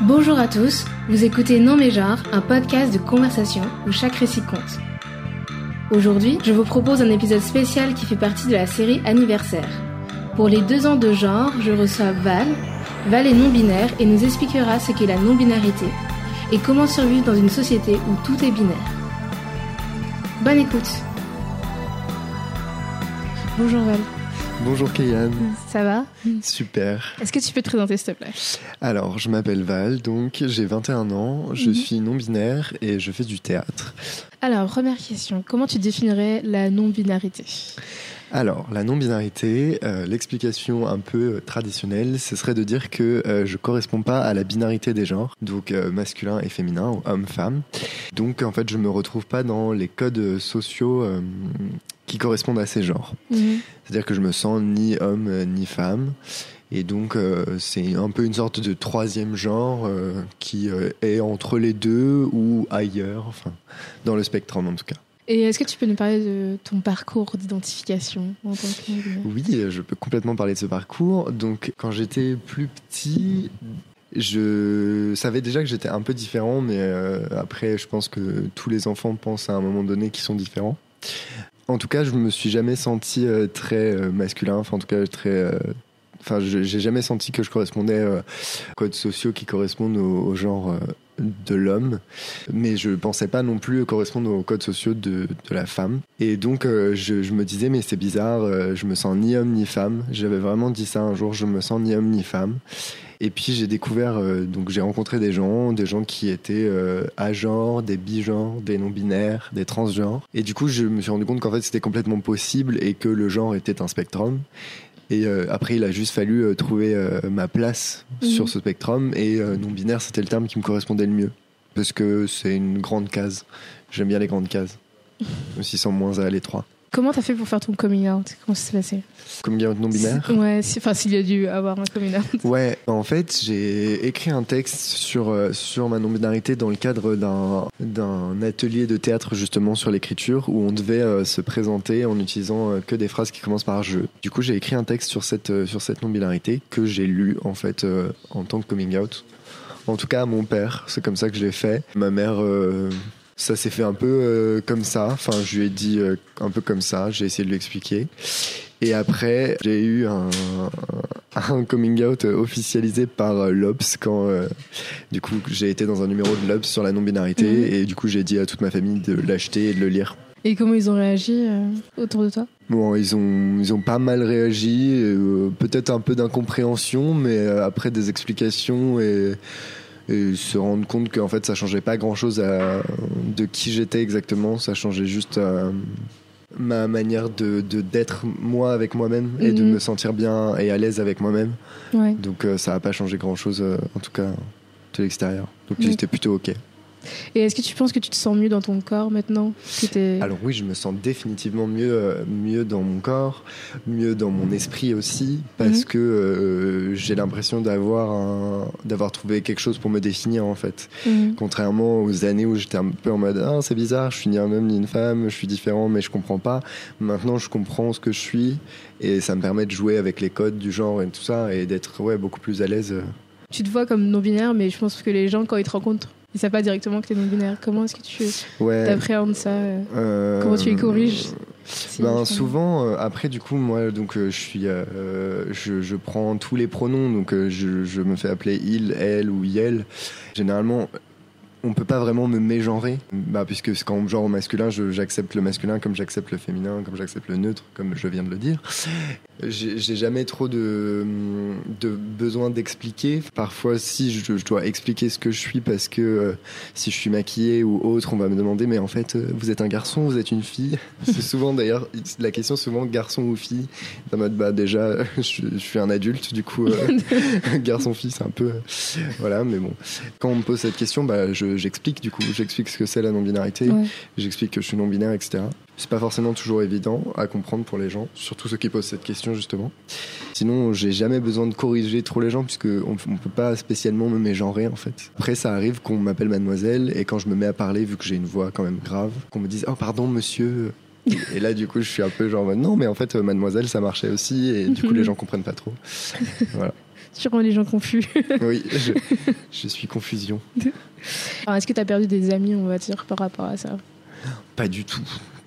Bonjour à tous, vous écoutez Non mais genre, un podcast de conversation où chaque récit compte. Aujourd'hui, je vous propose un épisode spécial qui fait partie de la série Anniversaire. Pour les deux ans de genre, je reçois Val. Val est non-binaire et nous expliquera ce qu'est la non-binarité et comment survivre dans une société où tout est binaire. Bonne écoute Bonjour Val. Bonjour Kayane. Ça va? Super. Est-ce que tu peux te présenter s'il te plaît? Alors, je m'appelle Val, donc j'ai 21 ans, je Mhm. suis non-binaire et je fais du théâtre. Alors, première question, comment tu définirais la non-binarité? Alors, la non-binarité, euh, l'explication un peu euh, traditionnelle, ce serait de dire que euh, je corresponds pas à la binarité des genres, donc euh, masculin et féminin, ou homme-femme. Donc, en fait, je me retrouve pas dans les codes sociaux qui correspondent à ces genres. C'est-à-dire que je me sens ni homme ni femme. Et donc, euh, c'est un peu une sorte de troisième genre euh, qui euh, est entre les deux ou ailleurs, enfin, dans le spectrum en tout cas. Et est-ce que tu peux nous parler de ton parcours d'identification en tant que Oui, euh, je peux complètement parler de ce parcours. Donc, quand j'étais plus petit, je savais déjà que j'étais un peu différent, mais euh, après, je pense que tous les enfants pensent à un moment donné qu'ils sont différents. En tout cas, je me suis jamais senti euh, très masculin, enfin, en tout cas, très. euh, Enfin, j'ai jamais senti que je correspondais aux codes sociaux qui correspondent au, genre de l'homme, mais je pensais pas non plus correspondre aux codes sociaux de, de la femme. Et donc, euh, je, me disais, mais c'est bizarre, euh, je me sens ni homme ni femme. J'avais vraiment dit ça un jour, je me sens ni homme ni femme. Et puis j'ai découvert, euh, donc j'ai rencontré des gens, des gens qui étaient euh, agenres, des bigenres, des non-binaires, des transgenres. Et du coup, je me suis rendu compte qu'en fait c'était complètement possible et que le genre était un spectrum. Et euh, après, il a juste fallu euh, trouver euh, ma place Mhm. sur ce spectrum. Et non-binaire, c'était le terme qui me correspondait le mieux. Parce que c'est une grande case. J'aime bien les grandes cases. Aussi sans moins à l'étroit. Comment t'as fait pour faire ton coming out? Comment ça s'est passé? Comme gamin non-binaire Ouais, si- enfin s'il y a dû avoir un coming out. Ouais, en fait, j'ai écrit un texte sur, euh, sur ma non-binarité dans le cadre d'un, d'un atelier de théâtre justement sur l'écriture où on devait euh, se présenter en utilisant euh, que des phrases qui commencent par je. Du coup, j'ai écrit un texte sur cette, euh, sur cette non-binarité que j'ai lu en fait en tant que coming out. En tout cas, à mon père, c'est comme ça que je l'ai fait. Ma mère, ça s'est fait un peu euh, comme ça. Enfin, je lui ai dit euh, un peu comme ça. J'ai essayé de lui expliquer. Et après, j'ai eu un, un coming out officialisé par euh, l'Obs quand, euh, du coup, j'ai été dans un numéro de l'Obs sur la non-binarité. Mhm. Et du coup, j'ai dit à toute ma famille de l'acheter et de le lire. Et comment ils ont réagi autour de toi? Bon, ils ont, ils ont pas mal réagi, peut-être un peu d'incompréhension, mais après des explications et, et se rendre compte qu'en fait ça changeait pas grand chose à, de qui j'étais exactement, ça changeait juste euh, ma manière de d'être moi avec moi-même et de Mhm. me sentir bien et à l'aise avec moi-même. Ouais. Donc euh, ça a pas changé grand chose, en tout cas de l'extérieur. Donc j'étais plutôt ok. Et est-ce que tu penses que tu te sens mieux dans ton corps maintenant que Alors oui, je me sens définitivement mieux, euh, mieux dans mon corps, mieux dans mon esprit aussi, parce Mhm. que euh, j'ai l'impression d'avoir d'avoir trouvé quelque chose pour me définir en fait. Mhm. Contrairement aux années où j'étais un peu en mode ah c'est bizarre, je suis ni un homme ni une femme, je suis différent mais je comprends pas. Maintenant je comprends ce que je suis et ça me permet de jouer avec les codes du genre et tout ça et d'être ouais beaucoup plus à l'aise. Tu te vois comme non-binaire, mais je pense que les gens, quand ils te rencontrent, ils savent pas directement que t'es non-binaire. Comment est-ce que tu Ouais. appréhendes ça euh, euh, Comment tu les corriges si- Ben, souvent, euh, après, du coup, moi, donc, euh, je suis, euh, je, je prends tous les pronoms, donc euh, je, je me fais appeler il, elle ou yel. Généralement, on peut pas vraiment me mégenrer, bah, puisque quand on me genre au masculin, j'accepte le masculin comme j'accepte le féminin, comme j'accepte le neutre, comme je viens de le dire. J'ai jamais trop de, de besoin d'expliquer. Parfois, si je, je dois expliquer ce que je suis parce que euh, si je suis maquillée ou autre, on va me demander mais en fait, euh, vous êtes un garçon, vous êtes une fille? C'est souvent d'ailleurs la question souvent garçon ou fille? En mode bah déjà, je, je suis un adulte, du coup euh, garçon fille c'est un peu euh, voilà, mais bon. Quand on me pose cette question, bah je- j'explique du coup, j'explique ce que c'est la non-binarité, Ouais. j'explique que je suis non-binaire, etc. C'est pas forcément toujours évident à comprendre pour les gens, surtout ceux qui posent cette question justement. Sinon, j'ai jamais besoin de corriger trop les gens puisque on, on peut pas spécialement me mégenrer en fait. Après, ça arrive qu'on m'appelle mademoiselle et quand je me mets à parler, vu que j'ai une voix quand même grave, qu'on me dise oh pardon monsieur. Et là, du coup, je suis un peu genre non, mais en fait, euh, mademoiselle, ça marchait aussi et du coup, les gens comprennent pas trop. Voilà. tu rends les gens confus. oui, je, je suis confusion. Est-ce que tu as perdu des amis, on va dire, par rapport à ça? Pas du tout.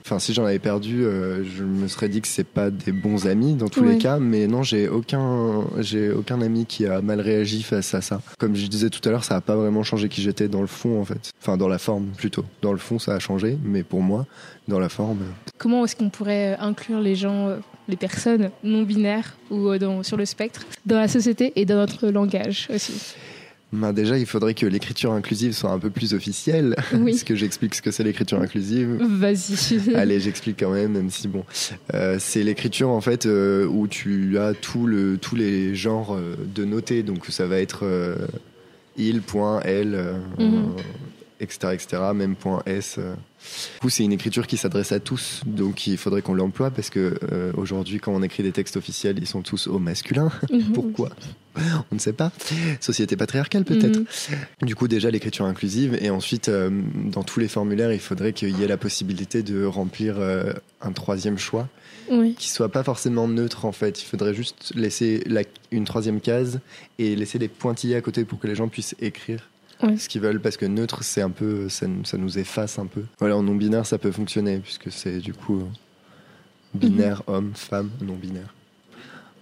Enfin, si j'en avais perdu, euh, je me serais dit que c'est pas des bons amis dans tous les cas. Mais non, j'ai aucun, j'ai aucun ami qui a mal réagi face à ça. Comme je disais tout à l'heure, ça a pas vraiment changé qui j'étais dans le fond, en fait. Enfin, dans la forme plutôt. Dans le fond, ça a changé, mais pour moi, dans la forme. Comment est-ce qu'on pourrait inclure les gens, euh, les personnes non binaires ou euh, dans, sur le spectre dans la société et dans notre langage aussi? Ben déjà, il faudrait que l'écriture inclusive soit un peu plus officielle. Oui. Est-ce que j'explique ce que c'est l'écriture inclusive Vas-y. Allez, j'explique quand même, même si bon, euh, c'est l'écriture en fait euh, où tu as tout le, tous les genres euh, de noter. Donc ça va être euh, il, point, elle, mhm. Etc. Même point S. Du coup, c'est une écriture qui s'adresse à tous, donc il faudrait qu'on l'emploie parce que euh, aujourd'hui, quand on écrit des textes officiels, ils sont tous au masculin. Mhm. Pourquoi? On ne sait pas. Société patriarcale peut-être. Mhm. Du coup, déjà l'écriture inclusive et ensuite, euh, dans tous les formulaires, il faudrait qu'il y ait la possibilité de remplir euh, un troisième choix. Oui. qui soit pas forcément neutre en fait. Il faudrait juste laisser la, une troisième case et laisser des pointillés à côté pour que les gens puissent écrire ce qu'ils veulent parce que neutre c'est un peu ça, ça, nous efface un peu. Voilà en non binaire ça peut fonctionner puisque c'est du coup binaire mhm. homme femme non binaire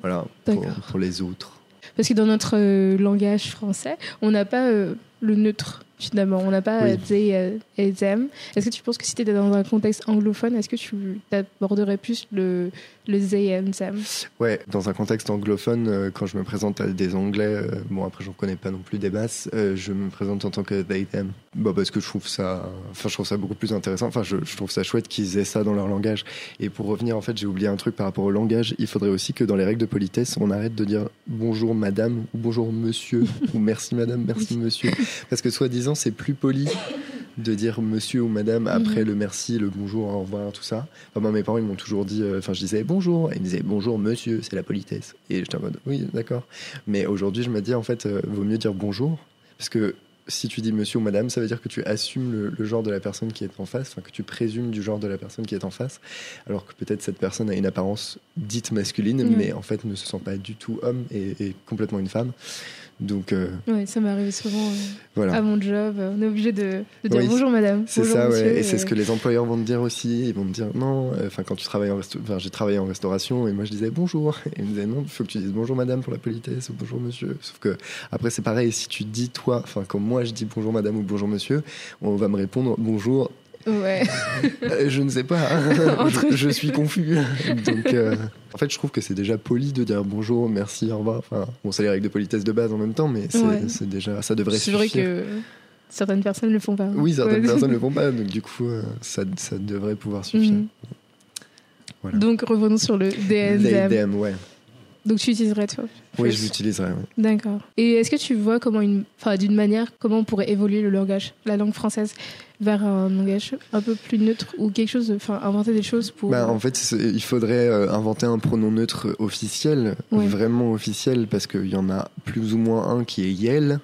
voilà pour, pour, les autres. Parce que dans notre euh, langage français on n'a pas euh, le neutre finalement. On n'a pas oui. they euh, et them. Est-ce que tu penses que si tu étais dans un contexte anglophone, est-ce que tu aborderais plus le, le they and them? Ouais, dans un contexte anglophone, euh, quand je me présente à des Anglais, euh, bon après j'en connais pas non plus des masses, je me présente en tant que they them. Bah, parce que je trouve ça, enfin je trouve ça beaucoup plus intéressant. Enfin je, je trouve ça chouette qu'ils aient ça dans leur langage. Et pour revenir en fait, j'ai oublié un truc par rapport au langage. Il faudrait aussi que dans les règles de politesse, on arrête de dire bonjour madame ou bonjour monsieur ou merci madame, merci monsieur, parce que soi-disant c'est plus poli de dire monsieur ou madame après mhm. le merci, le bonjour, au revoir, tout ça. Enfin, moi, mes parents, ils m'ont toujours dit, euh, enfin, je disais bonjour, et ils me disaient bonjour monsieur, c'est la politesse. Et j'étais en mode, oui, d'accord. Mais aujourd'hui, je me dis, en fait, euh, vaut mieux dire bonjour, parce que si tu dis monsieur ou madame, ça veut dire que tu assumes le, genre de la personne qui est en face, enfin, que tu présumes du genre de la personne qui est en face, alors que peut-être cette personne a une apparence dite masculine, mhm. mais en fait ne se sent pas du tout homme et, et complètement une femme. Donc, euh, ça m'arrive souvent euh, à mon job. On est obligé de, dire bonjour madame. C'est ça, ouais. et c'est ce que les employeurs vont te dire aussi. Ils vont te dire non. Euh, enfin, quand tu travailles en enfin, j'ai travaillé en restauration et moi je disais bonjour. Et ils me disaient non, il faut que tu dises bonjour madame pour la politesse ou bonjour monsieur. Sauf que après c'est pareil. Si tu dis toi, enfin quand moi je dis bonjour madame ou bonjour monsieur, on va me répondre bonjour Ouais. je ne sais pas. je, suis confus. Donc, euh, en fait, je trouve que c'est déjà poli de dire bonjour, merci, au revoir. Enfin, bon, c'est les règles de politesse de base en même temps, mais c'est déjà, ça devrait suffire. C'est vrai que certaines personnes ne le font pas. Oui, certaines personnes ne le font pas. Donc, du coup, euh, ça, ça, devrait pouvoir suffire. Mhm. Voilà. Donc, revenons sur le DSM. ouais. Donc tu utiliserais toi Oui, je l'utiliserais. Oui. D'accord. Et est-ce que tu vois comment une, enfin d'une manière, comment on pourrait évoluer le langage, la langue française, vers un langage un peu plus neutre ou quelque chose, enfin inventer des choses pour. Bah, en fait, il faudrait euh, inventer un pronom neutre officiel, vraiment officiel, parce qu'il y en a plus ou moins un qui est Yel,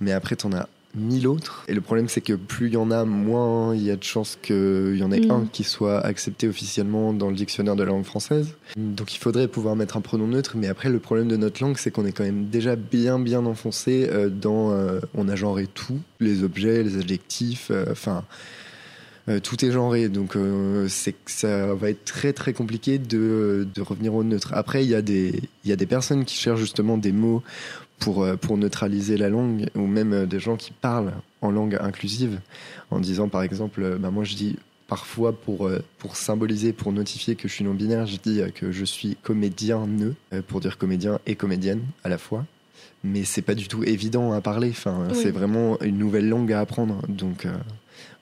mais après tu en as mille autres. Et le problème, c'est que plus il y en a, moins il y a de chances qu'il y en ait mm. un qui soit accepté officiellement dans le dictionnaire de la langue française. Donc il faudrait pouvoir mettre un pronom neutre, mais après, le problème de notre langue, c'est qu'on est quand même déjà bien, bien enfoncé euh, dans. Euh, on a genré tout, les objets, les adjectifs, euh, enfin. tout est genré, donc c'est ça va être très très compliqué de, de revenir au neutre. Après, il y a des il y a des personnes qui cherchent justement des mots pour, euh, pour neutraliser la langue, ou même euh, des gens qui parlent en langue inclusive, en disant par exemple, euh, bah moi je dis parfois pour, pour symboliser, pour notifier que je suis non-binaire, je dis que je suis comédien ne, pour dire comédien et comédienne à la fois. Mais c'est pas du tout évident à parler, enfin, c'est vraiment une nouvelle langue à apprendre. Donc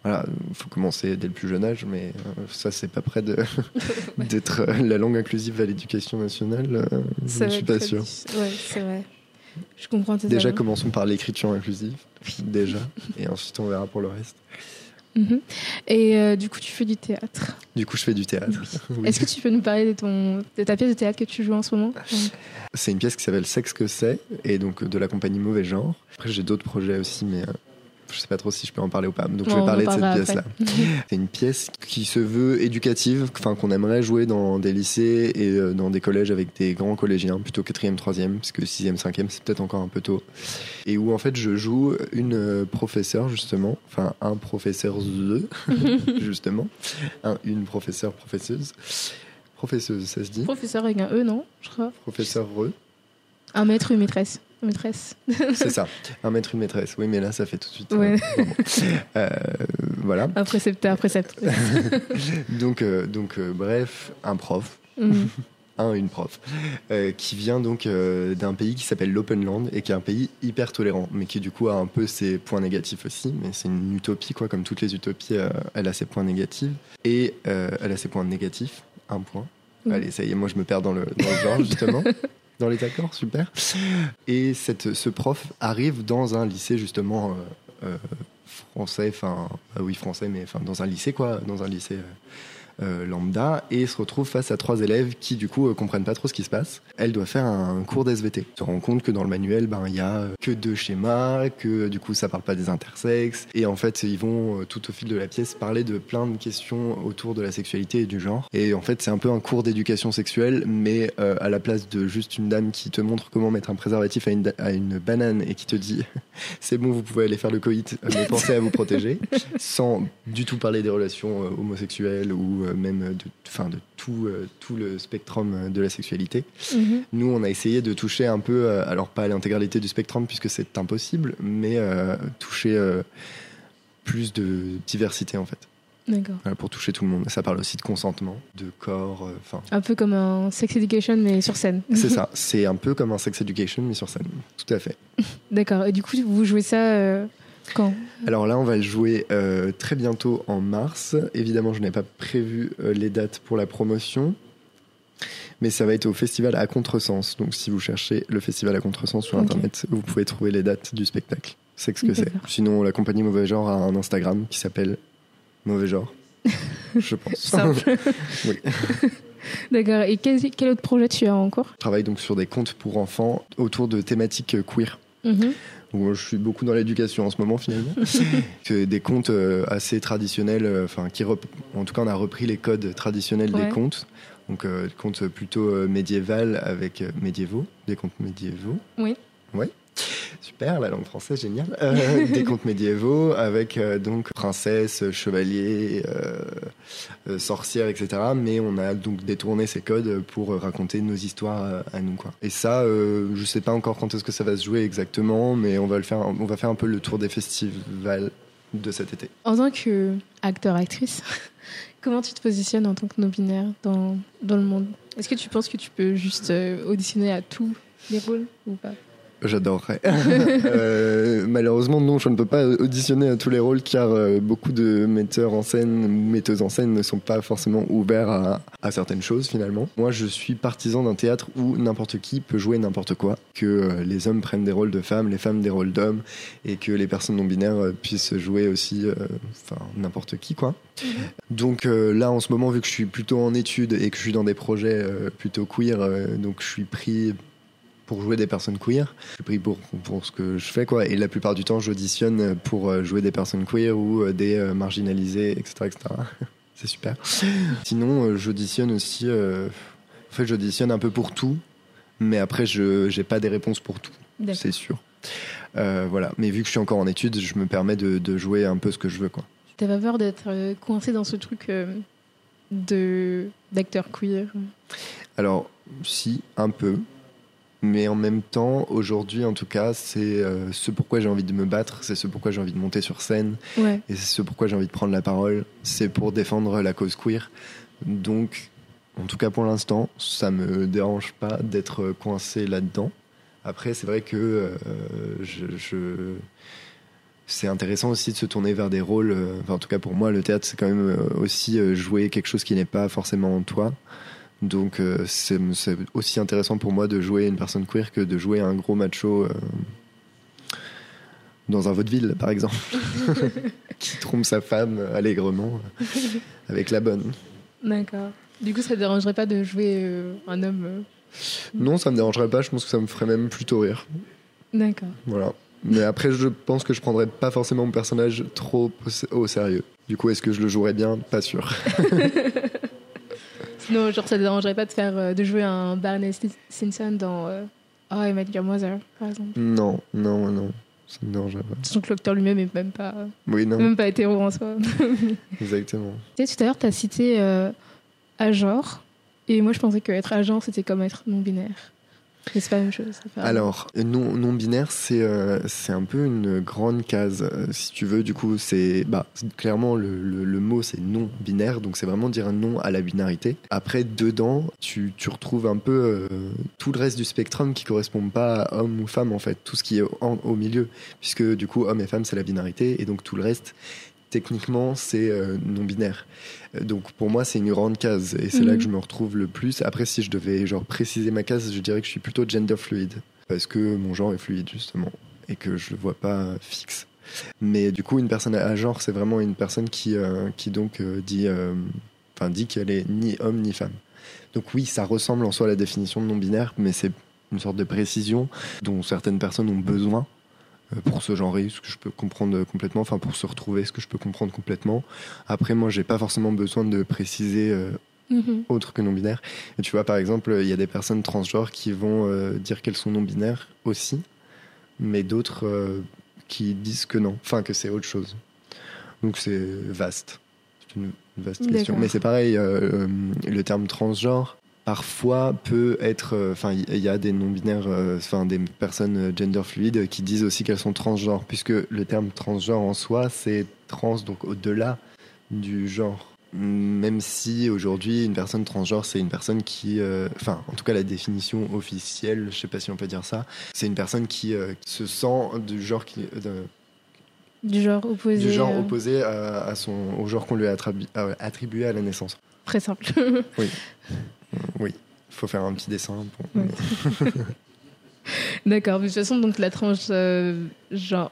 voilà, il faut commencer dès le plus jeune âge, mais ça, c'est pas près d'être la langue inclusive à l'éducation nationale. je ne suis pas sûr. Ouais, c'est vrai. Je comprends Déjà, commençons par l'écriture inclusive. Déjà. Et ensuite, on verra pour le reste. Mhm. Et euh, du coup, tu fais du théâtre. Du coup, je fais du théâtre. Est-ce que tu peux nous parler de, ton, de ta pièce de théâtre que tu joues en ce moment? C'est une pièce qui s'appelle Sexe que c'est, et donc de la compagnie Mauvais Genre. Après, j'ai d'autres projets aussi, mais euh, Je sais pas trop si je peux en parler ou pas. Donc je vais parler de cette pièce-là. C'est une pièce qui se veut éducative, enfin qu'on aimerait jouer dans des lycées et euh, dans des collèges avec des grands collégiens, plutôt quatrième, troisième, parce que sixième, cinquième, c'est peut-être encore un peu tôt. Et où en fait je joue une euh, professeure justement, enfin un professeur the, justement, un, une professeure professeuse, professeuse, ça se dit, Professeur avec un E, non Je crois. professeur re. Un maître, une maîtresse. Maîtresse. C'est ça, un maître, une maîtresse. Oui, mais là, ça fait tout de suite. euh, Ouais. Euh, voilà. Un précepteur, précepteur. Donc, euh, donc bref, un prof, Mhm. un, une prof, qui vient donc d'un pays qui s'appelle l'Openland et qui est un pays hyper tolérant, mais qui du coup a un peu ses points négatifs aussi. Mais c'est une utopie, quoi, comme toutes les utopies, elle a ses points négatifs et elle a ses points négatifs. Un point. Mhm. Allez, ça y est, moi je me perds dans le, dans le genre justement. Dans les accords, super. Et cette, ce prof arrive dans un lycée justement euh, euh, français, enfin ah oui français, mais enfin dans un lycée quoi, dans un lycée euh, euh, lambda, et se retrouve face à trois élèves qui du coup euh, comprennent pas trop ce qui se passe. Elle doit faire un cours d'SVT. Se rend compte que dans le manuel, ben il y a euh, que deux schémas, que du coup ça parle pas des intersexes, et en fait ils vont tout au fil de la pièce parler de plein de questions autour de la sexualité et du genre. Et en fait c'est un peu un cours d'éducation sexuelle, mais à la place de juste une dame qui te montre comment mettre un préservatif à une, à une banane et qui te dit c'est bon vous pouvez aller faire le coït, mais pensez à vous protéger, sans du tout parler des relations homosexuelles ou euh, même de, enfin, de tout, euh, tout le spectrum de la sexualité. Mhm. Nous, on a essayé de toucher un peu, euh, alors pas l'intégralité du spectrum puisque c'est impossible, mais toucher plus de diversité en fait, D'accord. Voilà, pour toucher tout le monde. Ça parle aussi de consentement, de corps, euh. Un peu comme un sex education, mais sur scène. c'est ça, c'est un peu comme un sex education mais sur scène, tout à fait. D'accord. Et du coup, vous jouez ça euh, quand Alors là, on va le jouer euh, très bientôt en mars. Évidemment, je n'ai pas prévu euh, les dates pour la promotion. Mais ça va être au festival à Contresens. Donc si vous cherchez le festival à Contresens sur. Internet, vous pouvez trouver les dates du spectacle. C'est ce que c'est. Sinon, la compagnie Mauvais Genre a un Instagram qui s'appelle Mauvais Genre. je pense. Simple. Oui. D'accord. Et quel, quel autre projet tu as encore Je travaille donc sur des contes pour enfants autour de thématiques queer. Mhm. Où je suis beaucoup dans l'éducation en ce moment finalement. Que des contes euh, assez traditionnels, euh, enfin qui rep- en tout cas on a repris les codes traditionnels Ouais. des contes. Donc euh, contes plutôt médiévals avec médiévaux, des contes médiévaux. Oui. Ouais. Super, la langue française, génial. Euh, des contes médiévaux avec euh, donc princesses, chevaliers, euh, euh, sorcières, etc. Mais on a donc détourné ces codes pour raconter nos histoires à nous. Et ça, je sais pas encore quand est-ce que ça va se jouer exactement, mais on va le faire. On va faire un peu le tour des festivals de cet été. En tant qu'acteur-actrice, comment tu te positionnes en tant que non-binaire dans, dans le monde? Est-ce que tu penses que tu peux juste auditionner à tous les rôles ou pas? J'adorerais. Euh, malheureusement, non, je ne peux pas auditionner à tous les rôles car euh, beaucoup de metteurs en scène ou metteuses en scène ne sont pas forcément ouverts à, à certaines choses finalement. Moi, je suis partisan d'un théâtre où n'importe qui peut jouer n'importe quoi, que euh, les hommes prennent des rôles de femmes, les femmes des rôles d'hommes et que les personnes non binaires puissent jouer aussi, enfin n'importe qui quoi. Donc euh, là, en ce moment, vu que je suis plutôt en études et que je suis dans des projets plutôt queer, donc je suis pris pour jouer des personnes queer. Je suis pris pour, pour ce que je fais, quoi. Et la plupart du temps, j'auditionne pour euh, jouer des personnes queer ou euh, des euh, marginalisés, etc. etc. C'est super. Sinon, j'auditionne aussi. euh, En fait, j'auditionne un peu pour tout, mais après, je n'ai pas des réponses pour tout, c'est sûr. Euh, voilà. Mais vu que je suis encore en études, je me permets de, de jouer un peu ce que je veux, quoi. T'as pas peur d'être coincé dans ce truc euh, de d'acteur queer? Alors, si, un peu. Mais en même temps, aujourd'hui, en tout cas, c'est euh, ce pourquoi j'ai envie de me battre, c'est ce pourquoi j'ai envie de monter sur scène, Ouais. et c'est ce pourquoi j'ai envie de prendre la parole, c'est pour défendre la cause queer. Donc, en tout cas pour l'instant, ça me dérange pas d'être coincé là-dedans. Après, c'est vrai que euh, je, je- c'est intéressant aussi de se tourner vers des rôles. euh, enfin, en tout cas pour moi, le théâtre, c'est quand même aussi jouer quelque chose qui n'est pas forcément en toi. Donc, euh, c'est aussi intéressant pour moi de jouer une personne queer que de jouer un gros macho. euh, dans un vaudeville, par exemple, qui trompe sa femme allègrement euh, avec la bonne. D'accord. Du coup, ça te dérangerait pas de jouer euh, un homme Non, ça me dérangerait pas, je pense que ça me ferait même plutôt rire. D'accord. Voilà. Mais après, je pense que je prendrais pas forcément mon personnage trop au sérieux. Du coup, est-ce que je le jouerais bien? Pas sûr. Sinon, genre, ça te dérangerait pas de faire euh, de jouer un Barney Simpson dans euh, Oh, I Met Your Mother, par exemple Non, non, non. Ça me dérangerait pas. Sachant que l'acteur lui-même est même pas, oui, non. même pas hétéro en soi. Exactement. Tu sais, tout à l'heure, tu as cité euh, genre Et moi, je pensais qu'être agent, c'était comme être non-binaire. Alors, non, non binaire, c'est euh, c'est un peu une grande case. Euh, si tu veux, du coup, c'est bah, clairement le, le, mot c'est non binaire, donc c'est vraiment dire non à la binarité. Après, dedans, tu, tu retrouves un peu euh, tout le reste du spectrum qui correspond pas à homme ou femme en fait, tout ce qui est au milieu, puisque du coup, homme et femme c'est la binarité, et donc tout le reste techniquement, c'est euh, non binaire. Euh, donc pour moi, c'est une grande case et c'est là que mhm. je me retrouve le plus. Après, si je devais genre préciser ma case, je dirais que je suis plutôt gender fluide parce que mon genre est fluide justement et que je le vois pas fixe. Mais du coup, une personne à genre, c'est vraiment une personne qui, euh, qui donc dit, enfin dit qu'elle est ni homme ni femme. Donc oui, ça ressemble en soi à la définition de non binaire, mais c'est une sorte de précision dont certaines personnes ont besoin pour se genrer, ce que je peux comprendre complètement, enfin pour se retrouver, ce que je peux comprendre complètement. Après, moi, j'ai pas forcément besoin de préciser euh, mm-hmm. autre que non binaire. Et tu vois, par exemple, il y a des personnes transgenres qui vont euh, dire qu'elles sont non binaires aussi, mais d'autres qui disent que non, enfin que c'est autre chose. Donc c'est vaste. C'est une vaste question. Mais c'est pareil, le terme transgenre, parfois peut être euh, enfin il y a des non binaires euh, enfin des personnes euh, gender fluides qui disent aussi qu'elles sont transgenres puisque le terme transgenre en soi c'est trans donc au-delà du genre. Même si aujourd'hui une personne transgenre c'est une personne qui enfin en tout cas la définition officielle je sais pas si on peut dire ça c'est une personne qui se sent du genre qui du genre opposé du genre opposé à, son au genre qu'on lui a attribué à la naissance. très simple. Oui oui, il faut faire un petit dessin. D'accord, de toute façon, donc la tranche euh, genre.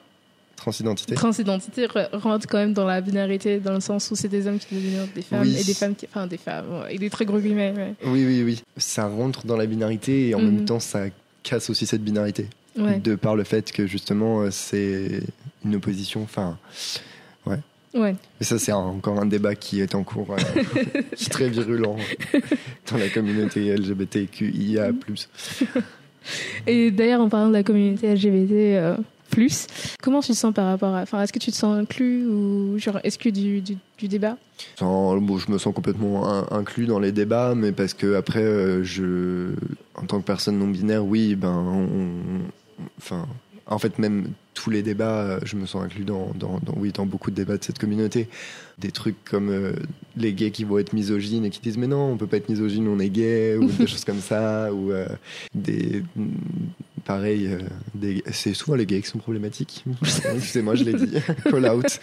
Transidentité. Transidentité rentre quand même dans la binarité, dans le sens où c'est des hommes qui deviennent des femmes et des femmes qui. Enfin, des femmes, et des très gros guillemets. Oui, oui, oui. Ça rentre dans la binarité et en même mhm. temps, ça casse aussi cette binarité. De par le fait que justement, euh, c'est une opposition. Enfin, ouais. Ouais. Mais ça, c'est encore un débat qui est en cours, euh, très virulent dans la communauté LGBTQIA. Et d'ailleurs, en parlant de la communauté LGBT, euh, plus, comment tu te sens par rapport à. Enfin, est-ce que tu te sens inclus ou genre exclu du, du, du débat? Bon, Je me sens complètement inclus dans les débats, mais parce que après, euh, je, en tant que personne non binaire, oui, ben, on, enfin, en fait, même tous les débats, euh, je me sens inclus dans, dans, oui, dans beaucoup de débats de cette communauté. Des trucs comme euh, les gays qui vont être misogynes et qui disent mais non, on peut pas être misogyne, on est gay, ou des choses comme ça, ou euh, des pareil, c'est souvent les gays qui sont problématiques. Excusez-moi, je l'ai dit. Call out.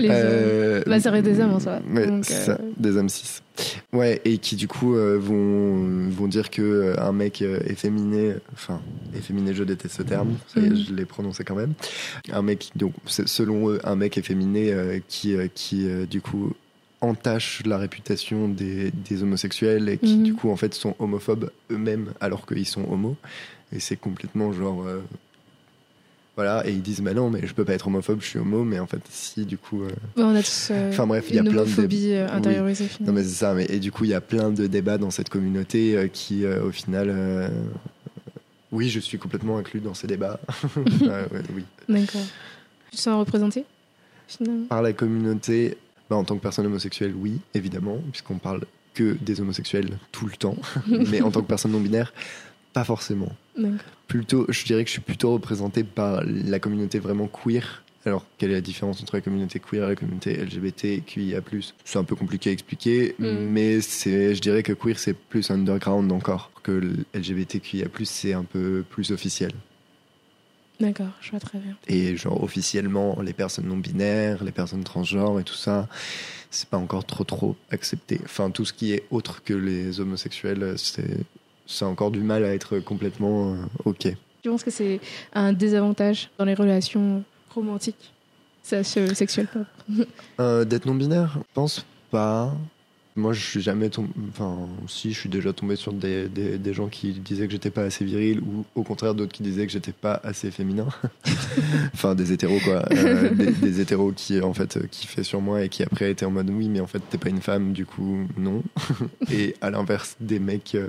Les. Bah, ça reste des hommes en soi. ça, des hommes cis. Ouais, et qui du coup euh, vont, vont dire que euh, un mec euh, efféminé, enfin efféminé, je déteste ce terme, mm. je l'ai prononcé quand même. Un mec, donc selon eux, un mec efféminé qui, qui du coup entache la réputation des, des homosexuels et qui mm. du coup en fait sont homophobes eux-mêmes alors qu'ils sont homos. Et c'est complètement genre voilà, et ils disent, bah non, mais je peux pas être homophobe, je suis homo, mais en fait, si, du coup. Euh, on a tous. Euh, enfin bref, il y a plein de. Euh, intériorisée. Non, mais c'est ça, mais, et du coup, il y a plein de débats dans cette communauté qui, au final. oui, je suis complètement inclus dans ces débats. oui. D'accord. Tu te sens représenté Par la communauté, bah, en tant que personne homosexuelle, oui, évidemment, puisqu'on parle que des homosexuels tout le temps. mais en tant que personne non binaire, pas forcément. Plutôt, je dirais que je suis plutôt représenté par la communauté vraiment queer. Alors, quelle est la différence entre la communauté queer et la communauté LGBTQIA+. C'est un peu compliqué à expliquer, mm. mais je dirais que queer, c'est plus underground encore, que LGBTQIA+, c'est un peu plus officiel. D'accord, je vois très bien. Et genre, officiellement, les personnes non binaires, les personnes transgenres et tout ça, c'est pas encore trop trop accepté. Enfin, tout ce qui est autre que les homosexuels, c'est c'est encore du mal à être complètement euh, OK. Tu penses que c'est un désavantage dans les relations romantiques, sexuelles euh, D'être non-binaire Je pense pas. Moi, je suis jamais tombé. Enfin, si, je suis déjà tombé sur des, des, des gens qui disaient que j'étais pas assez viril ou au contraire d'autres qui disaient que j'étais pas assez féminin. enfin, des hétéros, quoi. Euh, des, des, hétéros qui, en fait, qui fait sur moi et qui après étaient en mode oui, mais en fait, t'es pas une femme, du coup, non. et à l'inverse, des mecs. Euh,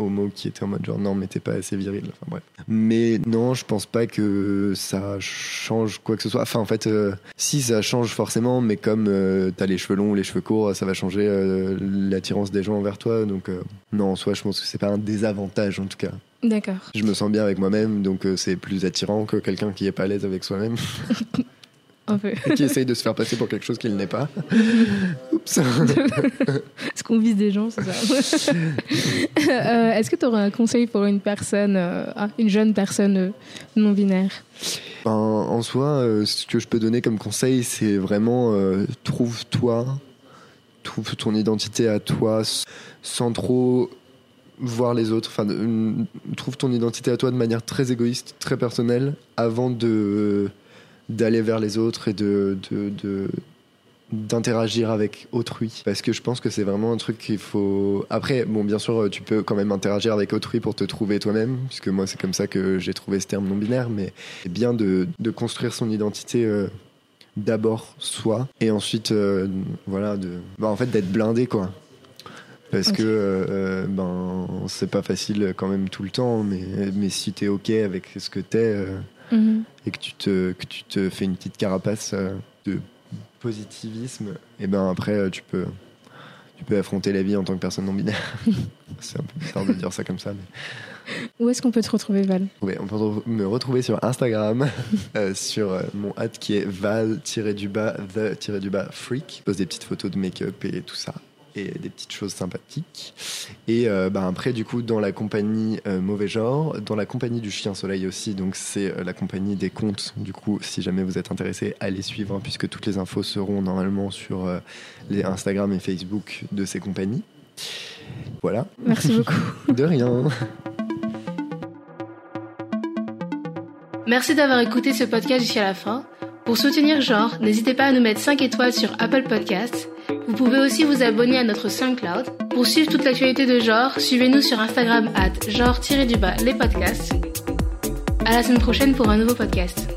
homo qui était en mode genre non mais t'es pas assez viril. Enfin bref. Mais non je pense pas que ça change quoi que ce soit. Enfin en fait euh, si ça change forcément mais comme euh, t'as les cheveux longs les cheveux courts ça va changer euh, l'attirance des gens envers toi. Donc non en soi je pense que c'est pas un désavantage en tout cas. D'accord. Je me sens bien avec moi-même, donc c'est plus attirant que quelqu'un qui est pas à l'aise avec soi-même. qui essaye de se faire passer pour quelque chose qu'il n'est pas. Oups. Est-ce qu'on vise des gens, c'est ça euh, Est-ce que tu aurais un conseil pour une personne, euh, ah, une jeune personne euh, non binaire? Ben, En soi, ce que je peux donner comme conseil, c'est vraiment trouve-toi, trouve ton identité à toi, sans trop voir les autres. Enfin, trouve ton identité à toi de manière très égoïste, très personnelle, avant de d'aller vers les autres et de, d'interagir avec autrui. Parce que je pense que c'est vraiment un truc qu'il faut après bon bien sûr tu peux quand même interagir avec autrui pour te trouver toi-même puisque moi c'est comme ça que j'ai trouvé ce terme non binaire mais c'est bien de, de, construire son identité euh, d'abord soi et ensuite euh, voilà de bah, en fait d'être blindé quoi. Parce que euh, ben c'est pas facile quand même tout le temps mais mais si t'es ok avec ce que t'es Mhm. et que tu, te, que tu te fais une petite carapace euh, de positivisme, et ben après euh, tu peux, tu peux affronter la vie en tant que personne non binaire. C'est un peu bizarre de dire ça comme ça. Mais... Où est-ce qu'on peut te retrouver, Val? Oui, on peut me retrouver sur Instagram, euh, sur mon hâte qui est val-du-bas, the-du-bas freak. Je pose des petites photos de make-up et tout ça et des petites choses sympathiques. Et euh, bah, après, du coup, dans la compagnie euh, Mauvais Genre, dans la compagnie du Chien Soleil aussi, donc c'est euh, la compagnie des comptes. Du coup, si jamais vous êtes intéressé, allez suivre, hein, puisque toutes les infos seront normalement sur les Instagram et Facebook de ces compagnies. Voilà. Merci beaucoup. de rien. Merci d'avoir écouté ce podcast jusqu'à la fin. Pour soutenir Genre, n'hésitez pas à nous mettre 5 étoiles sur Apple Podcasts vous pouvez aussi vous abonner à notre SoundCloud. Pour suivre toute l'actualité de genre, suivez-nous sur Instagram at genre-du-bas les podcasts. À la semaine prochaine pour un nouveau podcast.